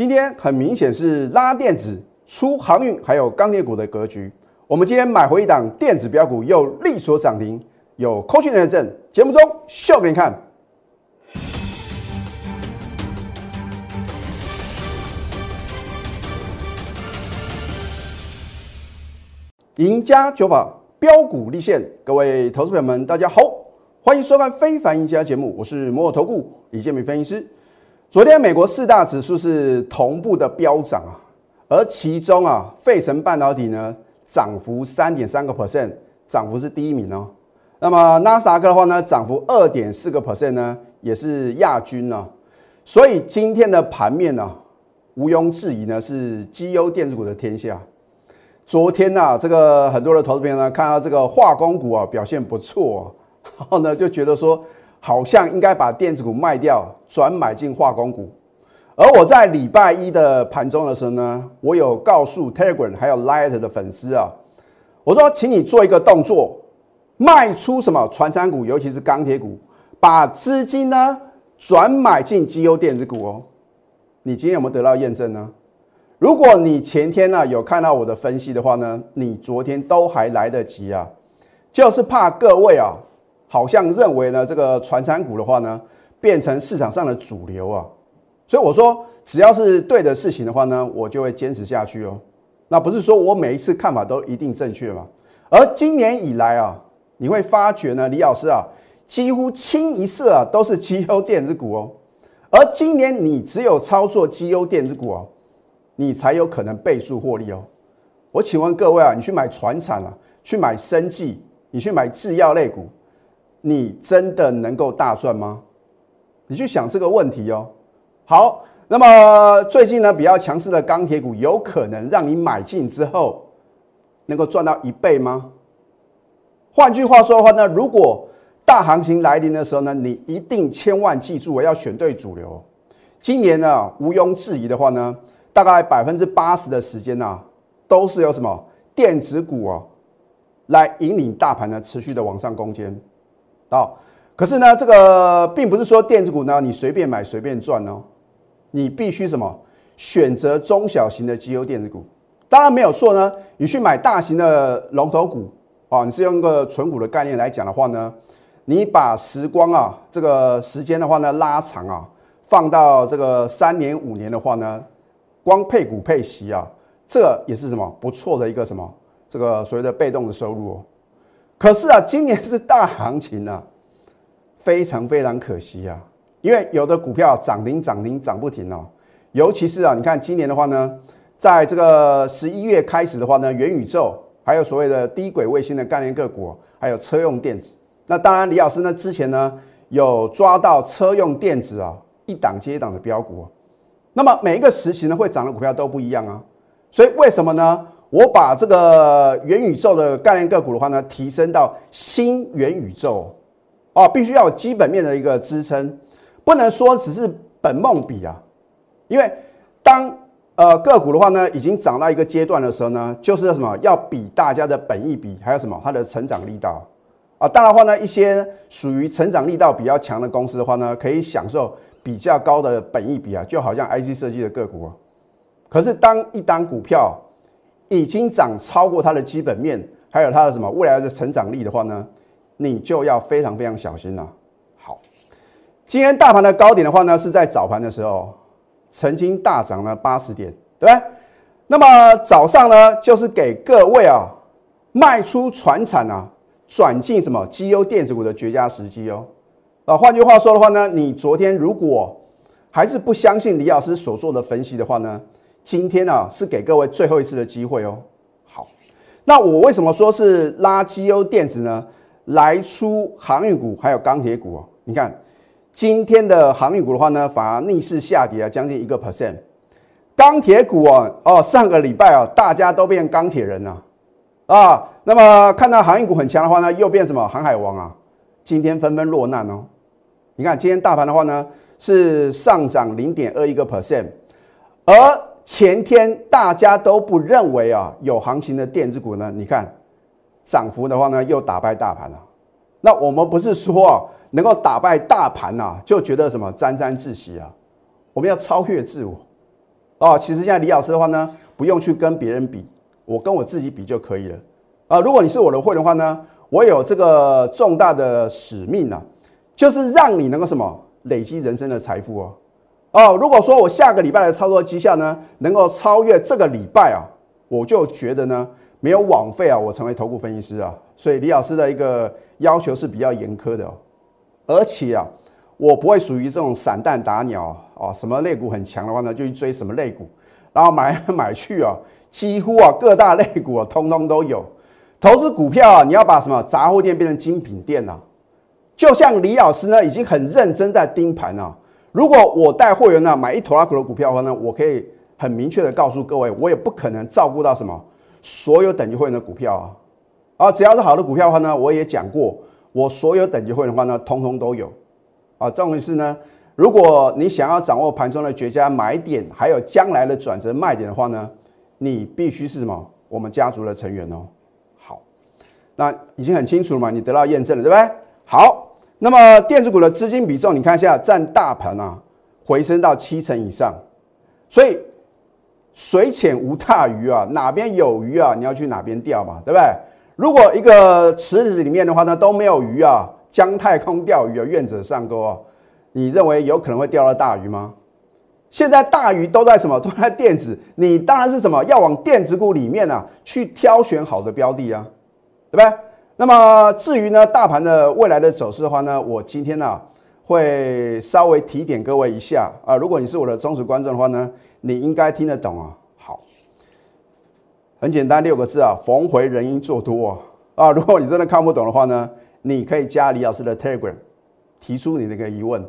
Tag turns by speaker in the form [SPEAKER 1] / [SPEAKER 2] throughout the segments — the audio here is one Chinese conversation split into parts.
[SPEAKER 1] 今天很明显是拉电子、出航运还有钢铁股的格局。我们今天买回一档电子标股，又力所涨停，有扣讯认证。节目中秀给你看。赢家九法标股立现，各位投资朋友们，大家好，欢迎收看《非凡赢家》节目，我是摩尔投顾李建明分析师。昨天美国四大指数是同步的飙涨啊，而其中啊，费城半导体呢涨幅三点三个 percent，涨幅是第一名哦。那么纳斯达克的话呢，涨幅二点四个 percent 呢，也是亚军呢。所以今天的盘面呢，毋庸置疑呢是绩优电子股的天下。昨天呐，这个很多的投资朋友呢，看到这个化工股啊表现不错，然后呢就觉得说，好像应该把电子股卖掉，转买进化工股。而我在礼拜一的盘中的时候呢，我有告诉 Telegram 还有 Light 的粉丝啊，我说，请你做一个动作，卖出什么传产股，尤其是钢铁股，把资金呢转买进绩优电子股哦。你今天有没有得到验证呢？如果你前天呢有看到我的分析的话呢，你昨天都还来得及啊，就是怕各位啊，好像认为呢这个传产股的话呢，变成市场上的主流啊，所以我说只要是对的事情的话呢，我就会坚持下去哦。那不是说我每一次看法都一定正确嘛？而今年以来啊，你会发觉呢，李老师啊，几乎清一色啊都是绩优电子股哦，而今年你只有操作绩优电子股哦。你才有可能倍数获利哦。我请问各位啊，你去买船产啊，去买生技，你去买制药类股，你真的能够大赚吗？你去想这个问题哦。好，那么最近呢比较强势的钢铁股，有可能让你买进之后能够赚到一倍吗？换句话说的话呢，如果大行情来临的时候呢，你一定千万记住，要选对主流。今年呢，毋庸置疑的话呢。大概百分之八十的时间呢，都是由什么电子股哦，来引领大盘呢持续的往上攻坚。好，可是呢，这个并不是说电子股呢你随便买随便赚哦，你必须什么选择中小型的绩优电子股。当然没有错呢，你去买大型的龙头股啊，你是用一个纯股的概念来讲的话呢，你把时光啊这个时间的话呢拉长啊，放到这个三年五年的话呢。光配股配息啊，这也是什么不错的一个什么这个所谓的被动的收入哦。可是啊，今年是大行情啊，非常非常可惜啊，因为有的股票涨停涨停涨不停哦。尤其是啊，你看今年的话呢，在这个十一月开始的话呢，元宇宙还有所谓的低轨卫星的概念个股，还有车用电子。那当然，李老师呢之前呢有抓到车用电子啊一档接一档的标股。那么每一个时期呢，会涨的股票都不一样啊，所以为什么呢？我把这个元宇宙的概念个股的话呢，提升到新元宇宙，哦，必须要有基本面的一个支撑，不能说只是本梦比啊，因为当呃个股的话呢，已经涨到一个阶段的时候呢，就是要什么要比大家的本意比，还有什么它的成长力道啊，当然话呢，一些属于成长力道比较强的公司的话呢，可以享受。比较高的本意比啊，就好像 IC 设计的个股啊。可是当一单股票已经涨超过它的基本面，还有它的什么未来的成长力的话呢，你就要非常非常小心了。好，今天大盘的高点的话呢，是在早盘的时候曾经大涨了八十点，对不对？那么早上呢，就是给各位啊卖出船产啊，转进什么绩优电子股的绝佳时机哦。啊，换句话说的话呢，你昨天如果还是不相信李老师所做的分析的话呢，今天啊是给各位最后一次的机会哦。好，那我为什么说是拉绩优电子呢？来出航运股还有钢铁股哦。你看今天的航运股的话呢，反而逆势下跌了将近一个 percent。钢铁股哦，哦，上个礼拜啊，大家都变钢铁人了啊。那么看到航运股很强的话呢，又变什么航海王啊？今天纷纷落难哦。你看今天大盘的话呢，是上涨零点二一个 percent，而前天大家都不认为啊有行情的电子股呢，你看涨幅的话呢又打败大盘了。那我们不是说啊能够打败大盘呐，就觉得什么沾沾自喜啊？我们要超越自我哦，其实现在李老师的话呢，不用去跟别人比，我跟我自己比就可以了啊。如果你是我的会的话呢，我有这个重大的使命啊，就是让你能够什么累积人生的财富哦。哦，如果说我下个礼拜的操作绩效呢，能够超越这个礼拜啊，我就觉得呢没有枉费啊，我成为头部分析师啊。所以李老师的一个要求是比较严苛的哦，而且啊。我不会属于这种散弹打鸟啊，什么类股很强的话呢，就去追什么类股，然后买来 买去啊，几乎啊各大类股啊通通都有。投资股票啊，你要把什么杂货店变成精品店啊？就像李老师呢，已经很认真在盯盘啊。如果我带会员呢买一坨拉股的股票的话呢，我可以很明确的告诉各位，我也不可能照顾到什么所有等级会员的股票啊。啊，只要是好的股票的话呢，我也讲过，我所有等级会员的话呢，通通都有。啊，重点是呢，如果你想要掌握盘中的绝佳买点，还有将来的转折卖点的话呢，你必须是什么？我们家族的成员哦。好，那已经很清楚了嘛，你得到验证了，对不对？好，那么电子股的资金比重，你看一下，占大盘啊，回升到七成以上。所以水浅无大鱼啊，哪边有鱼啊，你要去哪边钓嘛，对不对？如果一个池子里面的话呢，都没有鱼啊。姜太空钓鱼啊，愿者上钩啊！你认为有可能会钓到大鱼吗？现在大鱼都在什么？都在电子。你当然是什么？要往电子股里面啊去挑选好的标的啊，对不对？那么至于呢，大盘的未来的走势的话呢，我今天呢会稍微提点各位一下啊。如果你是我的忠实观众的话呢，你应该听得懂啊。好，很简单，六个字啊：逢回人因做多啊。啊，如果你真的看不懂的话呢？你可以加李老师的 Telegram，提出你那个疑问。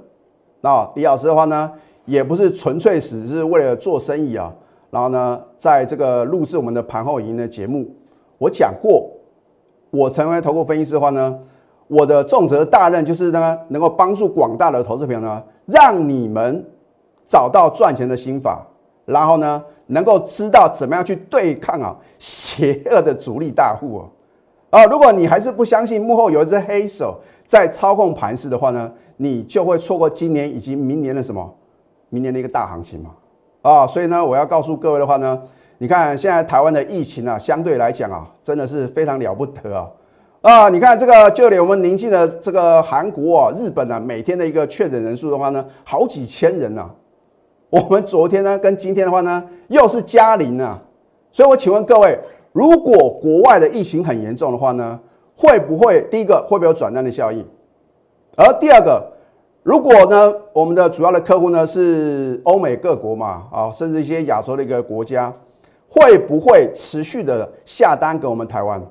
[SPEAKER 1] 那李老师的话呢，也不是纯粹只是为了做生意啊。然后呢，在这个录制我们的盘后营的节目，我讲过，我成为投顾分析师的话呢，我的重责大任就是呢，能够帮助广大的投资朋友呢，让你们找到赚钱的心法，然后呢，能够知道怎么样去对抗啊邪恶的主力大户啊。啊，如果你还是不相信幕后有一只黑手在操控盘势的话呢，你就会错过今年以及明年的什么？明年的一个大行情嘛。啊，所以呢，我要告诉各位的话呢，你看现在台湾的疫情啊，相对来讲啊，真的是非常了不得啊。啊，你看这个，就连我们邻近的这个韩国啊、日本啊，每天的一个确诊人数的话呢，好几千人呐。我们昨天呢，跟今天的话呢，又是加零啊。所以我请问各位。如果国外的疫情很严重的话呢，会不会第一个会不会有转单的效应？而第二个，如果呢，我们的主要的客户呢是欧美各国嘛，啊，甚至一些亚洲的一个国家，会不会持续的下单给我们台湾？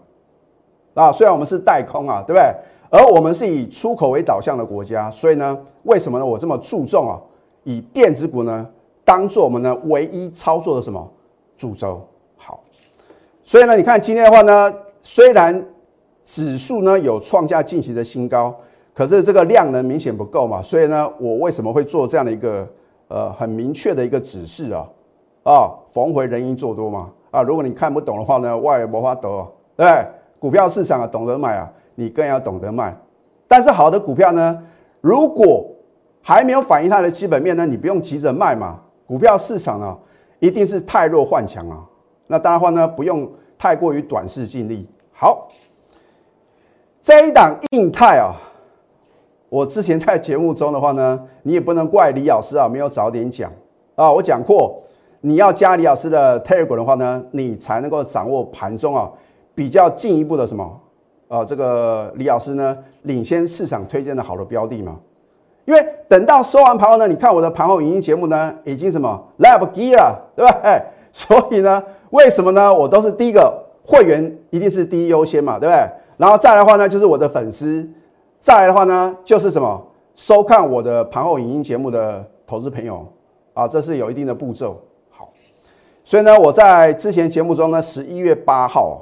[SPEAKER 1] 啊，虽然我们是代空啊，对不对？而我们是以出口为导向的国家，所以呢，为什么呢？我这么注重啊，以电子股呢当做我们的唯一操作的什么主轴？所以呢，你看今天的话呢，虽然指数呢有创下近期的新高，可是这个量呢明显不够嘛。所以呢，我为什么会做这样的一个呃很明确的一个指示啊？啊，逢回人因做多嘛。啊，如果你看不懂的话呢，外魔法得对股票市场啊，懂得买啊，你更要懂得卖。但是好的股票呢，如果还没有反映它的基本面呢，你不用急着卖嘛。股票市场呢，一定是太弱换强啊。那当然话呢，不用。太过于短视尽力。好，这一档硬泰啊，我之前在节目中的话呢，你也不能怪李老师啊，没有早点讲啊。我讲过，你要加李老师的 Telegram 的话呢，你才能够掌握盘中啊比较进一步的什么啊，这个李老师呢领先市场推荐的好的标的嘛。因为等到收完盘后呢，你看我的盘后影音节目呢，已经什么来不及了，对吧？所以呢。为什么呢？我都是第一个会员，一定是第一优先嘛，对不对？然后再来的话呢，就是我的粉丝；再来的话呢，就是什么收看我的盘后影音节目的投资朋友啊，这是有一定的步骤。所以呢，我在之前节目中呢，十一月八号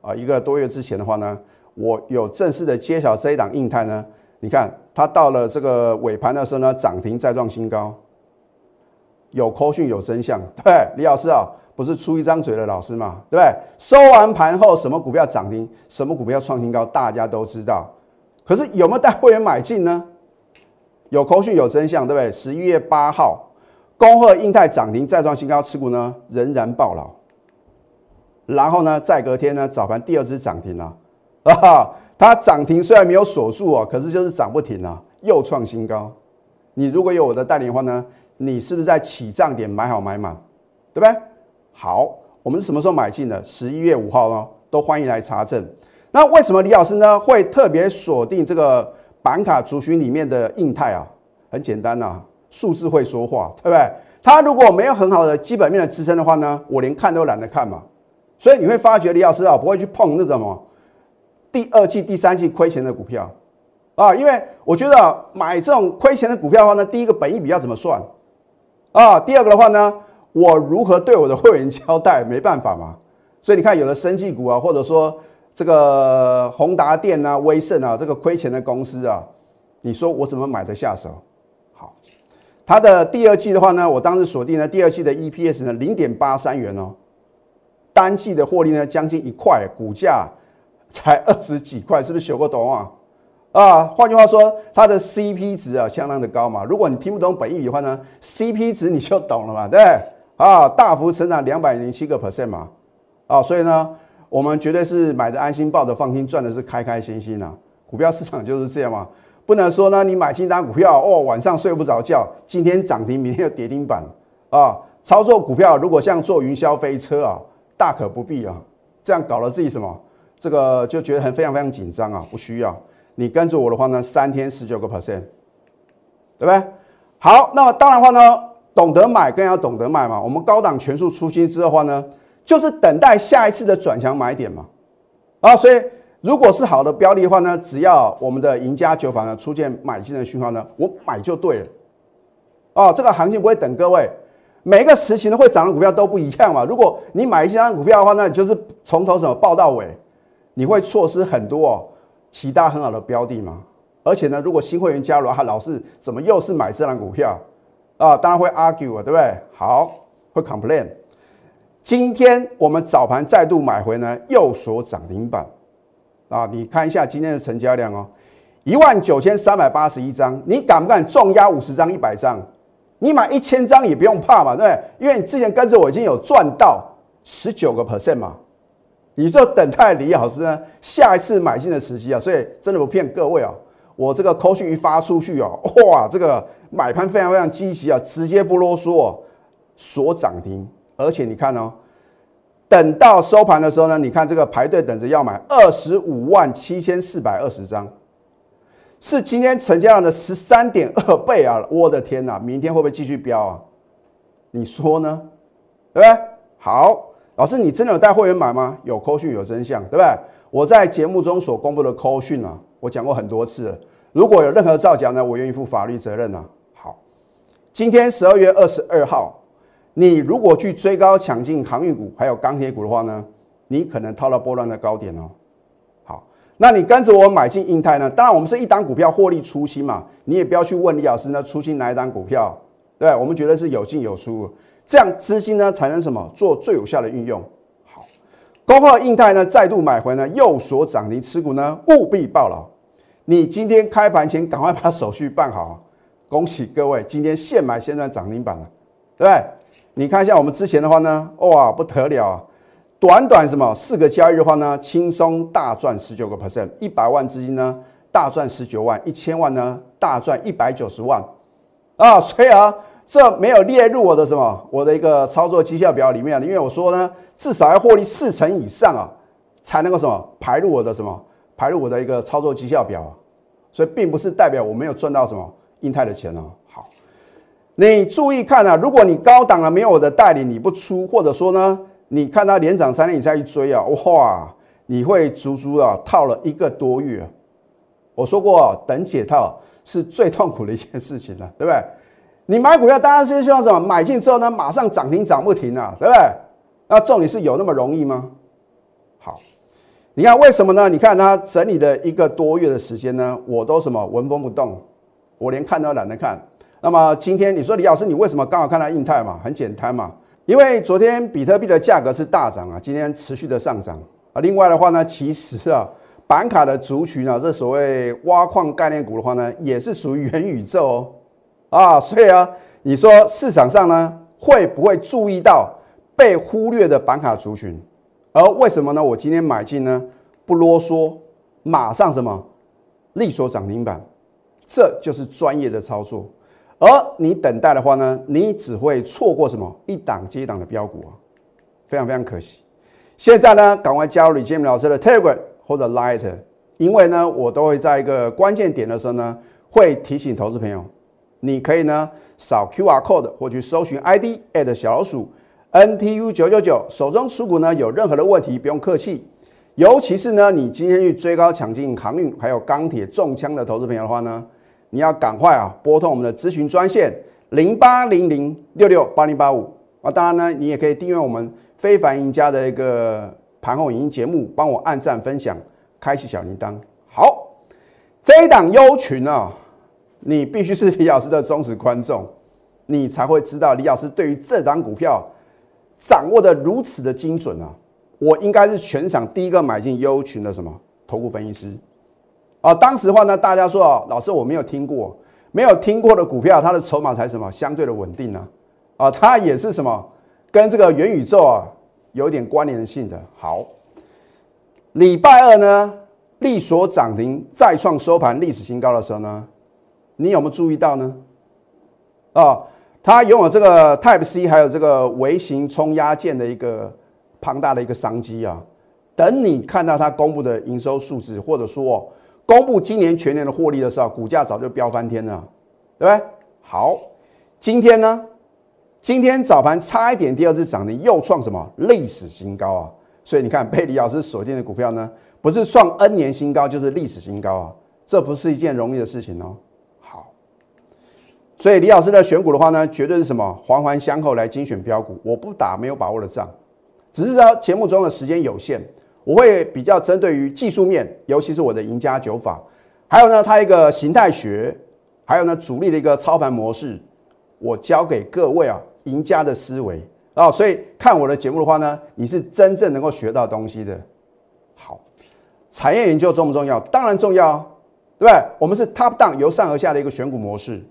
[SPEAKER 1] 啊，一个多月之前的话呢，我有正式的揭晓这一档硬态呢。你看，它到了这个尾盘的时候呢，涨停再创新高，有扣讯有真相，对，李老师啊。不是出一张嘴的老师嘛，对不对？收完盘后，什么股票涨停，什么股票创新高，大家都知道。可是有没有带会员买进呢？有口讯有真相，对不对？十一月八号，恭贺印泰涨停再创新高，持股呢仍然爆牢。然后呢，再隔天呢，早盘第二只涨停了，啊，它涨停虽然没有锁住啊，可是就是涨不停啊，又创新高。你如果有我的带领的话呢，你是不是在起涨点买好买满，对不对？好，我们是什么时候买进的？十一月五号呢，都欢迎来查证。那为什么李老师呢会特别锁定这个板卡族群里面的印泰啊？很简单呐，数字会说话，对不对？它如果没有很好的基本面的支撑的话呢，我连看都懒得看嘛。所以你会发觉李老师啊不会去碰那种什么第二季、第三季亏钱的股票啊，因为我觉得买这种亏钱的股票的话呢，第一个本益比要怎么算啊？第二个的话呢，我如何对我的会员交代？没办法嘛。所以你看，有的生技股啊，或者说这个宏达电啊、威盛啊，这个亏钱的公司啊，你说我怎么买得下手？它的第二季的话呢，我当时锁定了第二季的 EPS 呢零点八三元哦。单季的获利呢，将近一块，股价才二十几块，是不是学过懂啊？啊，换句话说，它的 CP 值啊，相当的高嘛。如果你听不懂本意的话呢，CP 值你就懂了嘛，对？啊，大幅成长两百零七个 percent 嘛，啊，所以呢，我们绝对是买的安心，抱的放心，赚的是开开心心啊。股票市场就是这样嘛，不能说呢，你买进单股票哦，晚上睡不着觉，今天涨停，明天又跌停板啊。操作股票如果像坐云霄飞车啊。大可不必啊，这样搞了自己什么？这个就觉得很非常非常紧张啊，不需要。你跟着我的话呢，三天十九个 percent，对不对？好，那么当然话呢，懂得买更要懂得卖嘛。我们高档全数出清之后的话呢，就是等待下一次的转强买点嘛。啊，所以如果是好的标的的话呢，只要我们的赢家酒坊呢出现买进的讯号呢，我买就对了。哦，这个行情不会等各位。每一个时期呢会涨的股票都不一样嘛。如果你买一张股票的话，那你就是从头什么报到尾，你会错失很多哦其他很好的标的嘛。而且呢，如果新会员加入，他老是怎么又是买这张股票啊？当然会 argue 啊，对不对？好，会 complain。今天我们早盘再度买回呢，又锁涨停板啊！你看一下今天的成交量哦，一万九千三百八十一张，你敢不敢重压五十张、一百张？你买一千张也不用怕嘛，对不对？因为你之前跟着我已经有赚到十九个 percent 嘛，你就等待李老师呢下一次买进的时机啊。所以真的不骗各位啊，我这个口讯一发出去哦，哇，这个买盘非常非常积极啊，直接不啰嗦，锁涨停。而且你看哦，等到收盘的时候呢，你看这个排队等着要买二十五万七千四百二十张。是今天成交量的十三点二倍啊！我的天哪，明天会不会继续飙啊？你说呢？对不对？好，老师，你真的有带会员买吗？有扣讯有真相，对不对？我在节目中所公布的扣讯啊，我讲过很多次了，如果有任何造假呢，我愿意负法律责任啊。好，今天十二月二十二号，你如果去追高抢进航运股还有钢铁股的话呢，你可能套到波段的高点哦。好那你跟着我买进印泰呢？当然，我们是一档股票获利出清嘛，你也不要去问李老师呢，出清哪一档股票？对，我们觉得是有进有出，这样资金呢才能什么做最有效的运用。好，恭贺印泰呢再度买回呢，右所涨停持股呢务必报牢。你今天开盘前赶快把手续办好，恭喜各位，今天现买现赚涨停板了，对不对？你看一下我们之前的话呢，哇不得了啊！短短什么四个交易日的话呢，轻松大赚十九个 percent，一百万资金呢大赚十九万，一千万呢大赚一百九十万啊！所以啊，这没有列入我的什么我的一个操作绩效表里面，因为我说呢，至少要获利四成以上啊，才能够什么排入我的什么排入我的一个操作绩效表啊。所以并不是代表我没有赚到什么英泰的钱哦。你注意看啊，如果你高档了没有我的带领你不出，或者说呢？你看它连涨三天，你再一追啊，哇！你会足足啊套了一个多月。我说过，等解套是最痛苦的一件事情了，对不对？你买股票当然是希望什么？买进之后呢，马上涨停涨不停啊，对不对？那重点是有那么容易吗？好，你看为什么呢？你看它整理的一个多月的时间呢，我都什么纹风不动，我连看都懒得看。那么今天你说李老师，你为什么刚好看到印泰嘛？很简单嘛。因为昨天比特币的价格是大涨啊，今天持续的上涨啊。另外的话呢，其实啊，板卡的族群啊，这所谓挖矿概念股的话呢，也是属于元宇宙哦啊。所以啊，你说市场上呢会不会注意到被忽略的板卡族群？而为什么呢？我今天买进呢？不啰嗦，马上什么利索涨停板，这就是专业的操作。而你等待的话呢，你只会错过什么一档接一档的标股啊，非常非常可惜。现在呢，赶快加入李建明老师的 Telegram 或者 Light，因为呢，我都会在一个关键点的时候呢，会提醒投资朋友，你可以呢扫 QR code 或去搜寻 ID at 小老鼠 NTU 九九九，手中持股呢有任何的问题不用客气，尤其是呢你今天去追高抢进航运还有钢铁中枪的投资朋友的话呢。你要赶快啊，拨通我们的咨询专线零八零零六六八零八五啊！当然呢，你也可以订阅我们非凡赢家的一个盘后影音节目，帮我按赞、分享、开启小铃铛。好，这一档优群啊，你必须是李老师的忠实观众，你才会知道李老师对于这档股票掌握的如此的精准啊！我应该是全场第一个买进优群的什么投顾分析师。啊，当时的话呢，大家说啊，老师我没有听过，没有听过的股票，它的筹码才什么相对的稳定呢？啊，它也是什么跟这个元宇宙啊有点关联性的。好，礼拜二呢，力所涨停再创收盘历史新高的时候呢，你有没有注意到呢？啊，它拥有这个 Type C 还有这个微型冲压件的一个庞大的一个商机啊。等你看到它公布的营收数字，或者说。公布今年全年的获利的时候，股价早就飙翻天了，对不对？好，今天呢？今天早盘差一点第二次涨停，又创什么历史新高啊？所以你看，被李老师锁定的股票呢，不是创 N 年新高，就是历史新高啊！这不是一件容易的事情哦。好，所以李老师的选股的话呢，绝对是什么环环相扣来精选标股，我不打没有把握的仗，只是说节目中的时间有限。我会比较针对于技术面，尤其是我的赢家九法，还有呢，它一个形态学，还有呢，主力的一个操盘模式，我教给各位啊，赢家的思维啊，所以看我的节目的话呢，你是真正能够学到东西的。好，产业研究重不重要？当然重要，对不对？我们是 top down 由上而下的一个选股模式，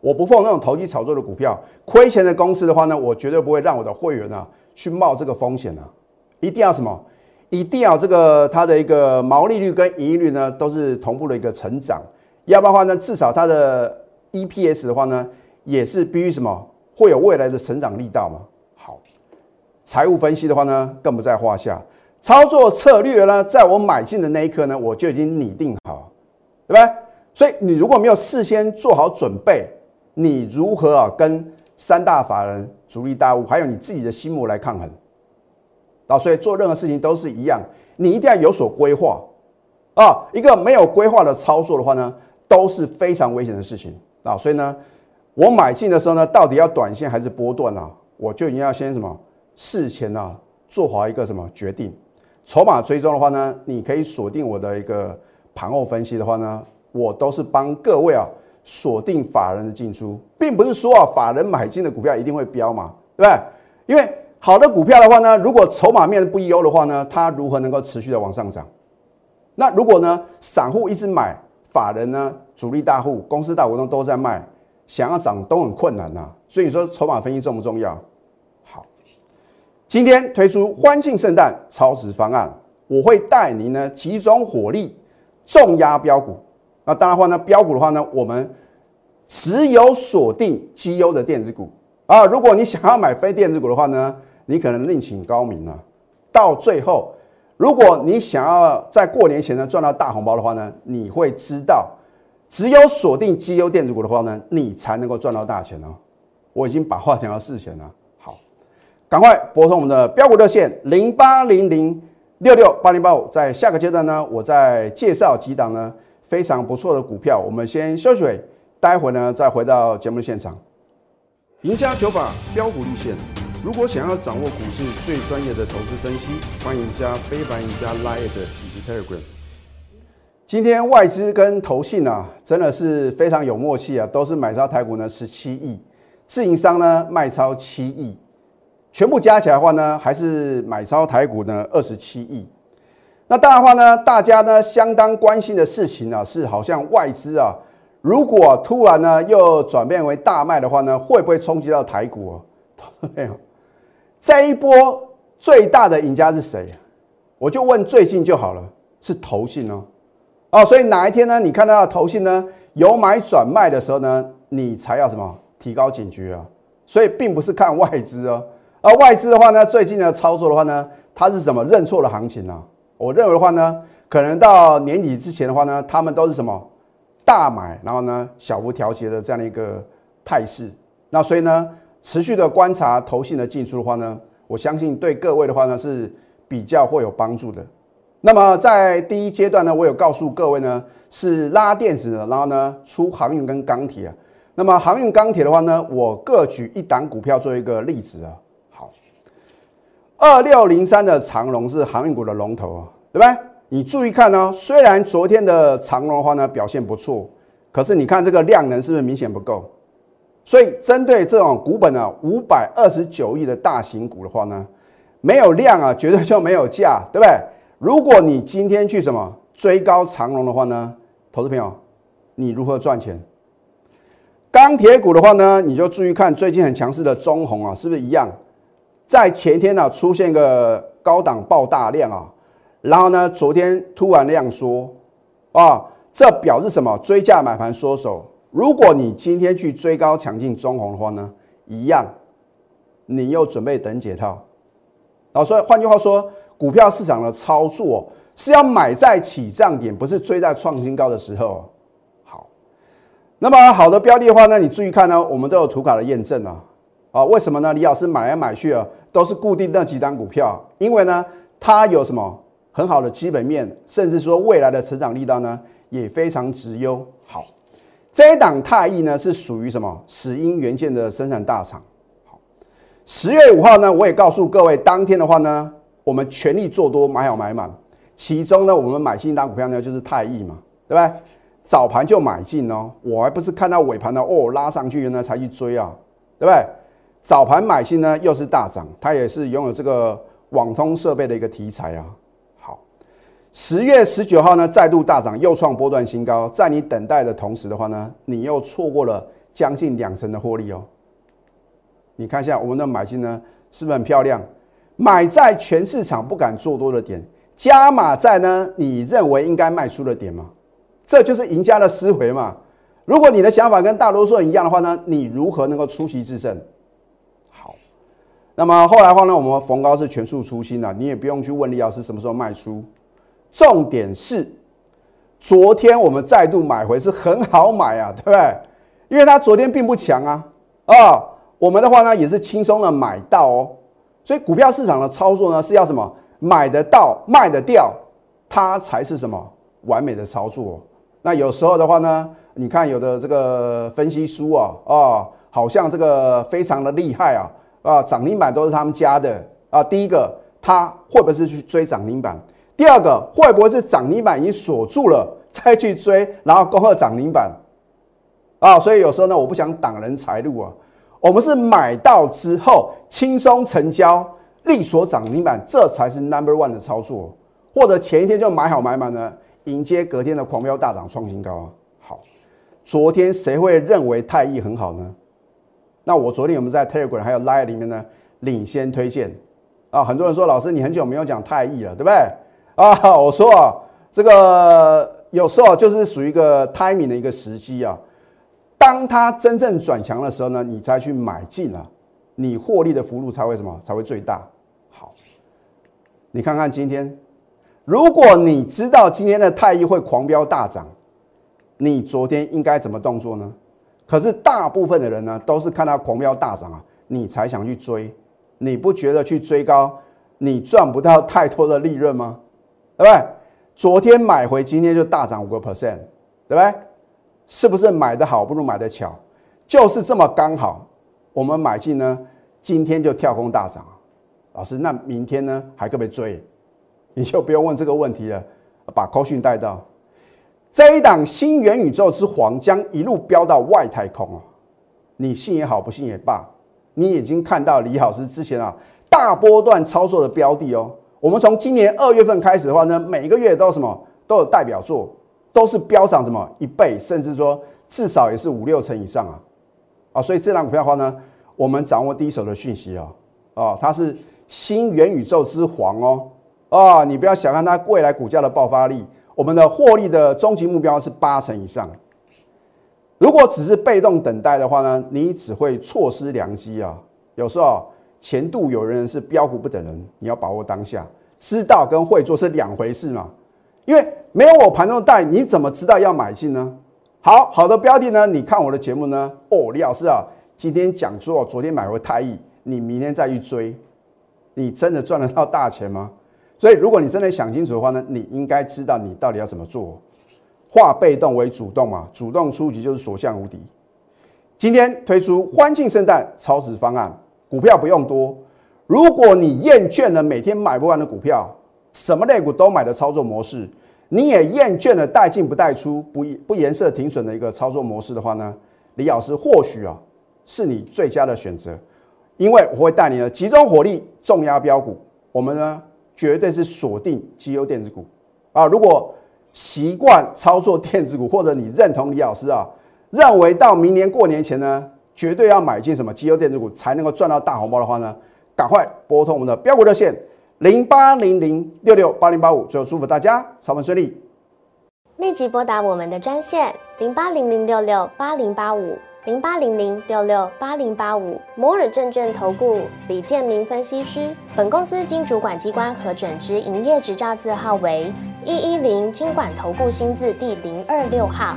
[SPEAKER 1] 我不碰那种投机炒作的股票，亏钱的公司的话呢，我绝对不会让我的会员啊去冒这个风险啊，一定要什么？一定要这个它的一个毛利率跟盈利率呢都是同步的一个成长，要不然的话呢，至少它的 EPS 的话呢，也是必须什么会有未来的成长力道嘛。好，财务分析的话呢，更不在话下。操作策略呢，在我买进的那一刻呢，我就已经拟定好，对不对？所以你如果没有事先做好准备，你如何啊跟三大法人、主力大户，还有你自己的心魔来抗衡？啊，所以做任何事情都是一样，你一定要有所规划啊。一个没有规划的操作的话呢，都是非常危险的事情啊。所以呢，我买进的时候呢，到底要短线还是波段啊？我就一定要先什么事前呢做好一个什么决定。筹码追踪的话呢，你可以锁定我的一个盘后分析的话呢，我都是帮各位啊锁定法人的进出，并不是说啊法人买进的股票一定会飙嘛，对不对？因为好的股票的话呢，如果筹码面不优的话呢，它如何能够持续的往上涨？那如果呢，散户一直买，法人呢，主力大户、公司大股东都在卖，想要涨都很困难呐。所以你说筹码分析重不重要？好，今天推出欢庆圣诞超值方案，我会带您呢集中火力重压标股。那当然话呢，标股的话呢，我们只有锁定绩优的电子股啊。如果你想要买非电子股的话呢？你可能另请高明啊！到最后，如果你想要在过年前呢赚到大红包的话呢，你会知道，只有锁定绩优电子股的话呢，你才能够赚到大钱哦。我已经把话讲到事前了，好，赶快拨通我们的标股热线零八零零六六八零八五。在下个阶段呢，我再介绍几档呢非常不错的股票。我们先休息，待会呢再回到节目现场。赢家九法标股立线。如果想要掌握股市最专业的投资分析，欢迎加非凡、加 Line 以及 Telegram。今天外资跟投信啊，真的是非常有默契啊，都是买超台股呢十七亿，自营商呢卖超七亿，全部加起来的话呢，还是买超台股呢二十七亿。那当然话呢，大家呢相当关心的事情啊，是好像外资啊如果突然呢又转变为大卖的话呢，会不会冲击到台股啊？没有，这一波最大的赢家是谁？我就问最近就好了，是投信哦。哦，所以哪一天呢？你看到投信呢有买转卖的时候呢，你才要什么提高警觉啊？所以并不是看外资哦，而外资的话呢，最近的操作的话呢，它是什么认错了行情呢？我认为的话呢，可能到年底之前的话呢，他们都是什么？大买，然后呢，小幅调节的这样的一个态势。那所以呢，持续的观察投信的进出的话呢，我相信对各位的话呢是比较会有帮助的。那么在第一阶段呢，我有告诉各位呢，是拉电子的，然后呢出航运跟钢铁啊。那么航运钢铁的话呢，我各举一档股票做一个例子啊。好，二六零三的长龙是航运股的龙头啊，对不对？你注意看哦，虽然昨天的长龙的话呢表现不错，可是你看这个量能是不是明显不够？所以针对这种股本呢五百二十九亿的大型股的话呢，没有量啊，绝对就没有价，对不对？如果你今天去什么追高长龙的话呢，投资朋友，你如何赚钱？钢铁股的话呢，你就注意看最近很强势的中红啊，是不是一样？在前天呢出现个高档爆大量啊。然后呢？昨天突然量缩，啊，这表示什么？追价买盘缩手。如果你今天去追高抢进中红的话呢，一样，你又准备等解套。然后所以换句话说，股票市场的操作是要买在起涨点，不是追在创新高的时候。好，那么好的标的的话呢，你注意看呢，我们都有图卡的验证啊。啊，为什么呢？李老师买来买去啊，都是固定那几单股票，因为呢，它有什么？很好的基本面，甚至说未来的成长力道呢，也非常直优。这一档泰益呢是属于什么？石英元件的生产大厂。好，十月五号呢，我也告诉各位，当天的话呢，我们全力做多，买好买满。其中呢，我们买新一档股票呢，就是泰益嘛，对不对？早盘就买进哦，我还不是看到尾盘呢，哦，拉上去呢才去追啊，对不对？早盘买进呢，又是大涨，它也是拥有这个网通设备的一个题材啊。十月十九号呢，再度大涨，又创波段新高。在你等待的同时的话呢，你又错过了将近两成的获利哦。你看一下我们的买进呢，是不是很漂亮？买在全市场不敢做多的点，加码在呢你认为应该卖出的点吗？这就是赢家的思维嘛。如果你的想法跟大多数人一样的话呢，你如何能够出奇制胜？好，那么后来的话呢，我们逢高是全数出清了，你也不用去问李老师什么时候卖出。重点是，昨天我们再度买回是很好买啊，对不对？因为它昨天并不强啊，啊，我们的话呢也是轻松的买到哦。所以股票市场的操作呢是要什么？买得到，卖得掉，它才是什么完美的操作。那有时候的话呢，你看有的这个分析书啊，啊，好像这个非常的厉害啊，啊，涨停板都是他们家的啊。第一个，他会不会是去追涨停板？第二个会不会是涨停板已经锁住了，再去追，然后恭贺涨停板啊？所以有时候呢，我不想挡人财路啊。我们是买到之后轻松成交，力锁涨停板，这才是 number one 的操作。或者前一天就买好买满呢，迎接隔天的狂飙大涨创新高啊。好，昨天谁会认为泰益很好呢？那我昨天我们在 Telegram 还有 Line 里面呢，领先推荐啊。很多人说老师你很久没有讲泰益了，对不对？啊，我说啊，这个有时候就是属于一个 timing 的一个时机啊。当它真正转强的时候呢，你再去买进啊，你获利的幅度才会什么？才会最大。好，你看看今天，如果你知道今天的太医会狂飙大涨，你昨天应该怎么动作呢？可是大部分的人呢，都是看它狂飙大涨啊，你才想去追。你不觉得去追高，你赚不到太多的利润吗？对不对？昨天买回，今天就大涨五个 percent，对不对？是不是买的好不如买的巧？就是这么刚好，我们买进呢，今天就跳空大涨。老师，那明天呢还可不可以追？你就不用问这个问题了，把扣讯带到这一档新元宇宙之黄将一路飙到外太空啊！你信也好，不信也罢，你已经看到李老师之前啊大波段操作的标的哦。我们从今年二月份开始的话呢，每个月都什么？都有代表作，都是飙涨什么？一倍，甚至说至少也是五六成以上啊，啊，所以这档股票的话呢，我们掌握第一手的讯息啊，啊，它是新元宇宙之皇哦，啊，你不要小看它未来股价的爆发力，我们的获利的终极目标是八成以上。如果只是被动等待的话呢，你只会错失良机啊。有时候前度有人是标股不等人，你要把握当下，知道跟会做是两回事嘛。因为没有我盘中带，你怎么知道要买进呢？好好的标的呢？你看我的节目呢？哦，李老师啊，今天讲说昨天买回太亿，你明天再去追，你真的赚得到大钱吗？所以如果你真的想清楚的话呢，你应该知道你到底要怎么做。化被动为主动嘛，主动出击就是所向无敌。今天推出欢庆圣诞超值方案，股票不用多。如果你厌倦了每天买不完的股票，什么类股都买的操作模式，你也厌倦了带进不带出、不不颜色停损的一个操作模式的话呢，李老师或许啊是你最佳的选择，因为我会带你呢集中火力重压标股，我们呢绝对是锁定绩优电子股啊，如果。习惯操作电子股，或者你认同李老师啊，认为到明年过年前呢，绝对要买进什么绩优电子股才能够赚到大红包的话呢，赶快拨通我们的标股热线零八零零六六八零八五，最后祝福大家操盘顺利。
[SPEAKER 2] 立即拨打我们的专线零八零零六六八零八五零八零零六六八零八五摩尔证券投顾李建明分析师。本公司经主管机关核准之营业执照字号为。一一零金管投顾新字第零二六号，